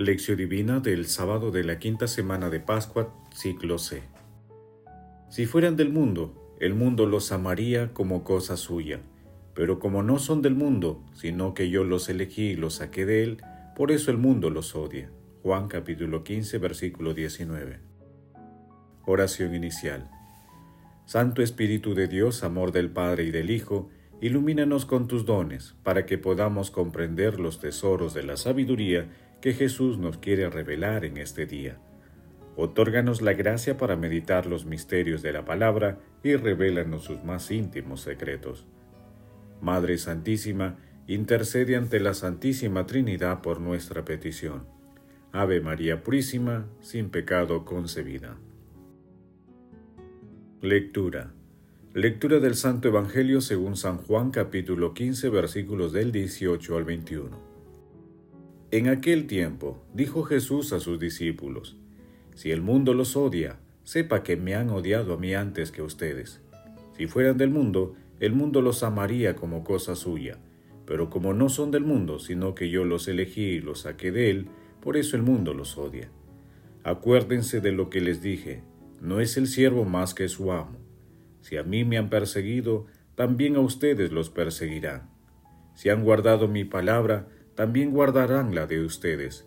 Lección Divina del sábado de la quinta semana de Pascua, ciclo C. Si fueran del mundo, el mundo los amaría como cosa suya, pero como no son del mundo, sino que yo los elegí y los saqué de él, por eso el mundo los odia. Juan capítulo 15, versículo 19. Oración inicial. Santo Espíritu de Dios, amor del Padre y del Hijo, ilumínanos con tus dones, para que podamos comprender los tesoros de la sabiduría que Jesús nos quiere revelar en este día. Otórganos la gracia para meditar los misterios de la palabra y revélanos sus más íntimos secretos. Madre Santísima, intercede ante la Santísima Trinidad por nuestra petición. Ave María Purísima, sin pecado concebida. Lectura Lectura del Santo Evangelio según San Juan capítulo 15 versículos del 18 al 21. En aquel tiempo dijo Jesús a sus discípulos, Si el mundo los odia, sepa que me han odiado a mí antes que ustedes. Si fueran del mundo, el mundo los amaría como cosa suya, pero como no son del mundo, sino que yo los elegí y los saqué de él, por eso el mundo los odia. Acuérdense de lo que les dije, no es el siervo más que su amo si a mí me han perseguido, también a ustedes los perseguirán. Si han guardado mi palabra, también guardarán la de ustedes.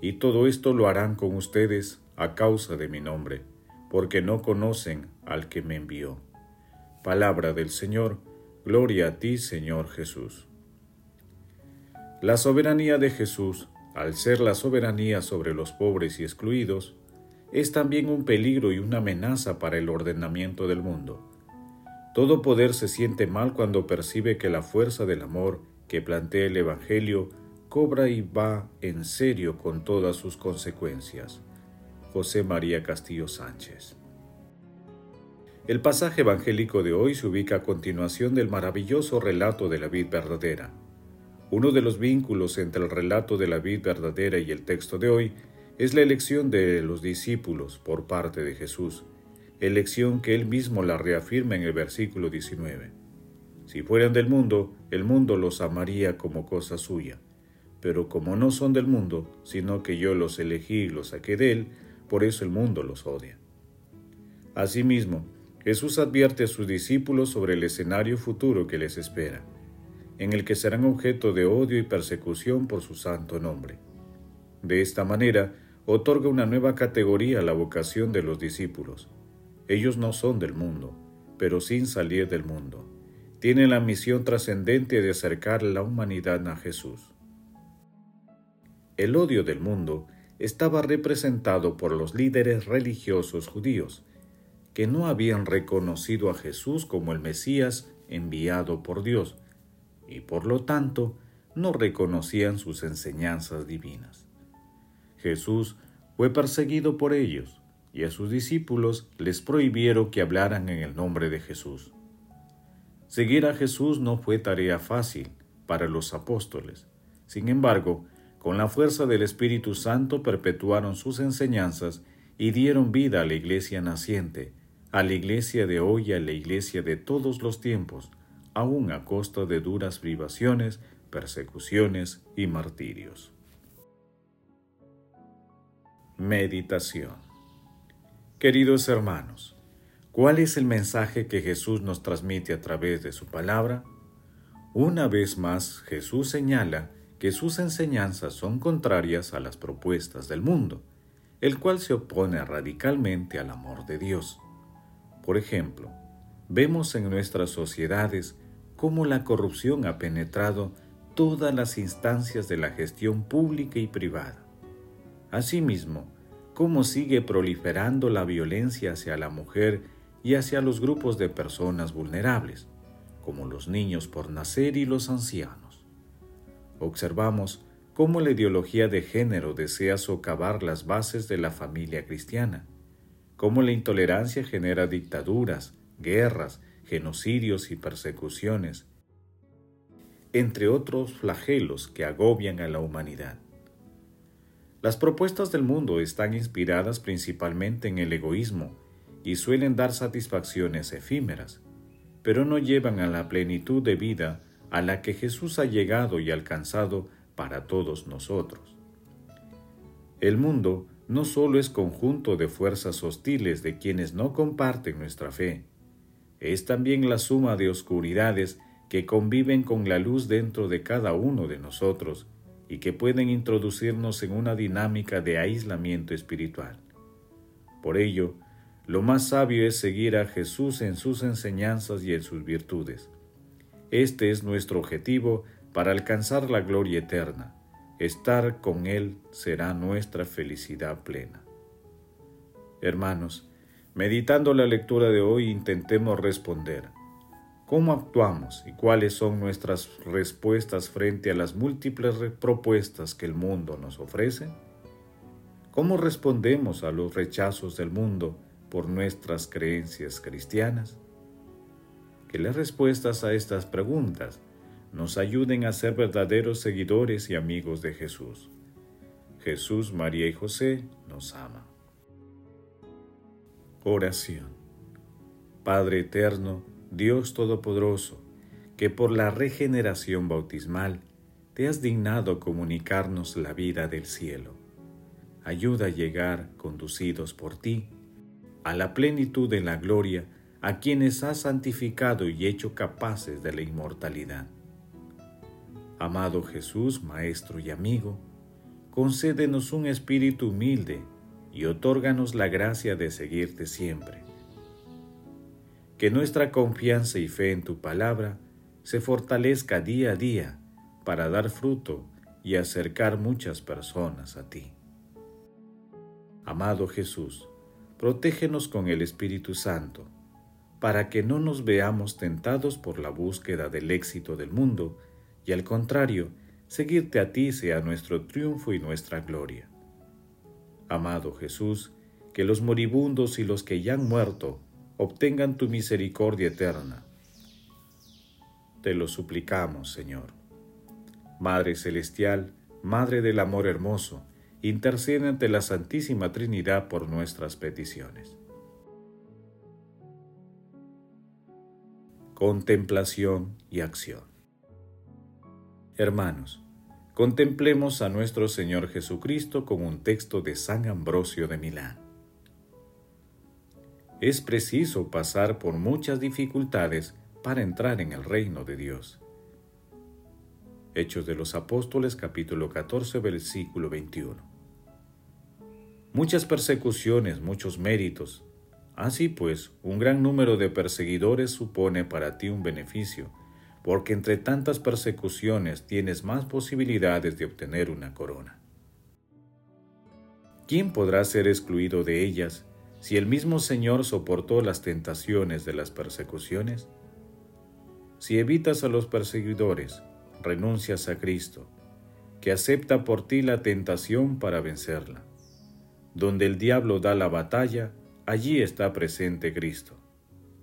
Y todo esto lo harán con ustedes a causa de mi nombre, porque no conocen al que me envió. Palabra del Señor, gloria a ti, Señor Jesús. La soberanía de Jesús, al ser la soberanía sobre los pobres y excluidos, es también un peligro y una amenaza para el ordenamiento del mundo. Todo poder se siente mal cuando percibe que la fuerza del amor que plantea el Evangelio cobra y va en serio con todas sus consecuencias. José María Castillo Sánchez. El pasaje evangélico de hoy se ubica a continuación del maravilloso relato de la vid verdadera. Uno de los vínculos entre el relato de la vid verdadera y el texto de hoy es la elección de los discípulos por parte de Jesús, elección que él mismo la reafirma en el versículo 19. Si fueran del mundo, el mundo los amaría como cosa suya, pero como no son del mundo, sino que yo los elegí y los saqué de él, por eso el mundo los odia. Asimismo, Jesús advierte a sus discípulos sobre el escenario futuro que les espera, en el que serán objeto de odio y persecución por su santo nombre. De esta manera, otorga una nueva categoría a la vocación de los discípulos. Ellos no son del mundo, pero sin salir del mundo. Tienen la misión trascendente de acercar la humanidad a Jesús. El odio del mundo estaba representado por los líderes religiosos judíos, que no habían reconocido a Jesús como el Mesías enviado por Dios, y por lo tanto no reconocían sus enseñanzas divinas. Jesús fue perseguido por ellos y a sus discípulos les prohibieron que hablaran en el nombre de Jesús. Seguir a Jesús no fue tarea fácil para los apóstoles. Sin embargo, con la fuerza del Espíritu Santo perpetuaron sus enseñanzas y dieron vida a la iglesia naciente, a la iglesia de hoy y a la iglesia de todos los tiempos, aun a costa de duras privaciones, persecuciones y martirios. Meditación Queridos hermanos, ¿cuál es el mensaje que Jesús nos transmite a través de su palabra? Una vez más, Jesús señala que sus enseñanzas son contrarias a las propuestas del mundo, el cual se opone radicalmente al amor de Dios. Por ejemplo, vemos en nuestras sociedades cómo la corrupción ha penetrado todas las instancias de la gestión pública y privada. Asimismo, cómo sigue proliferando la violencia hacia la mujer y hacia los grupos de personas vulnerables, como los niños por nacer y los ancianos. Observamos cómo la ideología de género desea socavar las bases de la familia cristiana, cómo la intolerancia genera dictaduras, guerras, genocidios y persecuciones, entre otros flagelos que agobian a la humanidad. Las propuestas del mundo están inspiradas principalmente en el egoísmo y suelen dar satisfacciones efímeras, pero no llevan a la plenitud de vida a la que Jesús ha llegado y alcanzado para todos nosotros. El mundo no solo es conjunto de fuerzas hostiles de quienes no comparten nuestra fe, es también la suma de oscuridades que conviven con la luz dentro de cada uno de nosotros y que pueden introducirnos en una dinámica de aislamiento espiritual. Por ello, lo más sabio es seguir a Jesús en sus enseñanzas y en sus virtudes. Este es nuestro objetivo para alcanzar la gloria eterna. Estar con Él será nuestra felicidad plena. Hermanos, meditando la lectura de hoy intentemos responder cómo actuamos y cuáles son nuestras respuestas frente a las múltiples propuestas que el mundo nos ofrece. ¿Cómo respondemos a los rechazos del mundo por nuestras creencias cristianas? Que las respuestas a estas preguntas nos ayuden a ser verdaderos seguidores y amigos de Jesús. Jesús, María y José nos ama. Oración. Padre eterno, Dios Todopoderoso, que por la regeneración bautismal te has dignado comunicarnos la vida del cielo. Ayuda a llegar, conducidos por ti, a la plenitud de la gloria a quienes has santificado y hecho capaces de la inmortalidad. Amado Jesús, Maestro y amigo, concédenos un espíritu humilde y otórganos la gracia de seguirte siempre que nuestra confianza y fe en tu palabra se fortalezca día a día para dar fruto y acercar muchas personas a ti. Amado Jesús, protégenos con el Espíritu Santo, para que no nos veamos tentados por la búsqueda del éxito del mundo, y al contrario, seguirte a ti sea nuestro triunfo y nuestra gloria. Amado Jesús, que los moribundos y los que ya han muerto obtengan tu misericordia eterna. Te lo suplicamos, Señor. Madre Celestial, Madre del Amor Hermoso, intercede ante la Santísima Trinidad por nuestras peticiones. Contemplación y acción. Hermanos, contemplemos a nuestro Señor Jesucristo con un texto de San Ambrosio de Milán es preciso pasar por muchas dificultades para entrar en el reino de Dios. Hechos de los Apóstoles capítulo 14 versículo 21. Muchas persecuciones, muchos méritos. Así pues, un gran número de perseguidores supone para ti un beneficio, porque entre tantas persecuciones tienes más posibilidades de obtener una corona. ¿Quién podrá ser excluido de ellas si el mismo Señor soportó las tentaciones de las persecuciones? Si evitas a los perseguidores, renuncias a Cristo, que acepta por ti la tentación para vencerla. Donde el diablo da la batalla, allí está presente Cristo.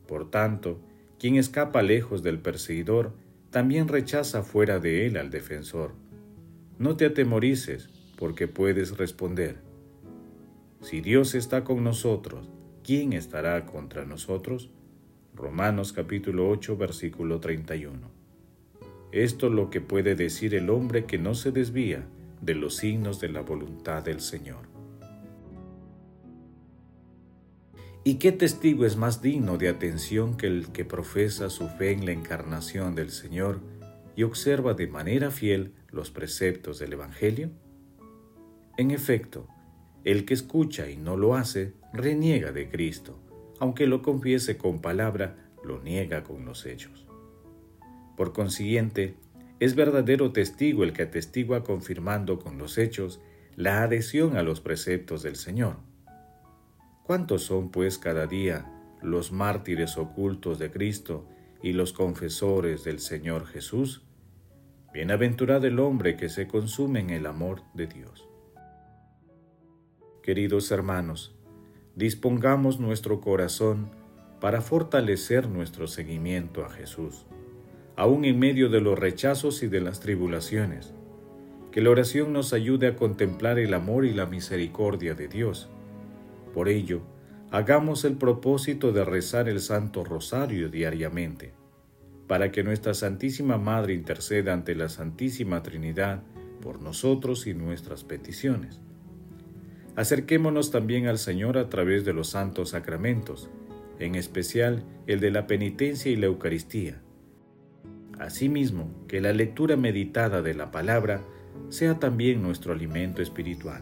Por tanto, quien escapa lejos del perseguidor, también rechaza fuera de él al defensor. No te atemorices, porque puedes responder si Dios está con nosotros, ¿quién estará contra nosotros? Romanos capítulo 8 versículo 31. Esto es lo que puede decir el hombre que no se desvía de los signos de la voluntad del Señor. ¿Y qué testigo es más digno de atención que el que profesa su fe en la encarnación del Señor y observa de manera fiel los preceptos del Evangelio? En efecto, el que escucha y no lo hace, reniega de Cristo. Aunque lo confiese con palabra, lo niega con los hechos. Por consiguiente, es verdadero testigo el que atestigua confirmando con los hechos la adhesión a los preceptos del Señor. ¿Cuántos son, pues, cada día los mártires ocultos de Cristo y los confesores del Señor Jesús? Bienaventurado el hombre que se consume en el amor de Dios. Queridos hermanos, dispongamos nuestro corazón para fortalecer nuestro seguimiento a Jesús, aún en medio de los rechazos y de las tribulaciones. Que la oración nos ayude a contemplar el amor y la misericordia de Dios. Por ello, hagamos el propósito de rezar el Santo Rosario diariamente, para que nuestra Santísima Madre interceda ante la Santísima Trinidad por nosotros y nuestras peticiones acerquémonos también al Señor a través de los santos sacramentos, en especial el de la penitencia y la Eucaristía. Asimismo, que la lectura meditada de la palabra sea también nuestro alimento espiritual.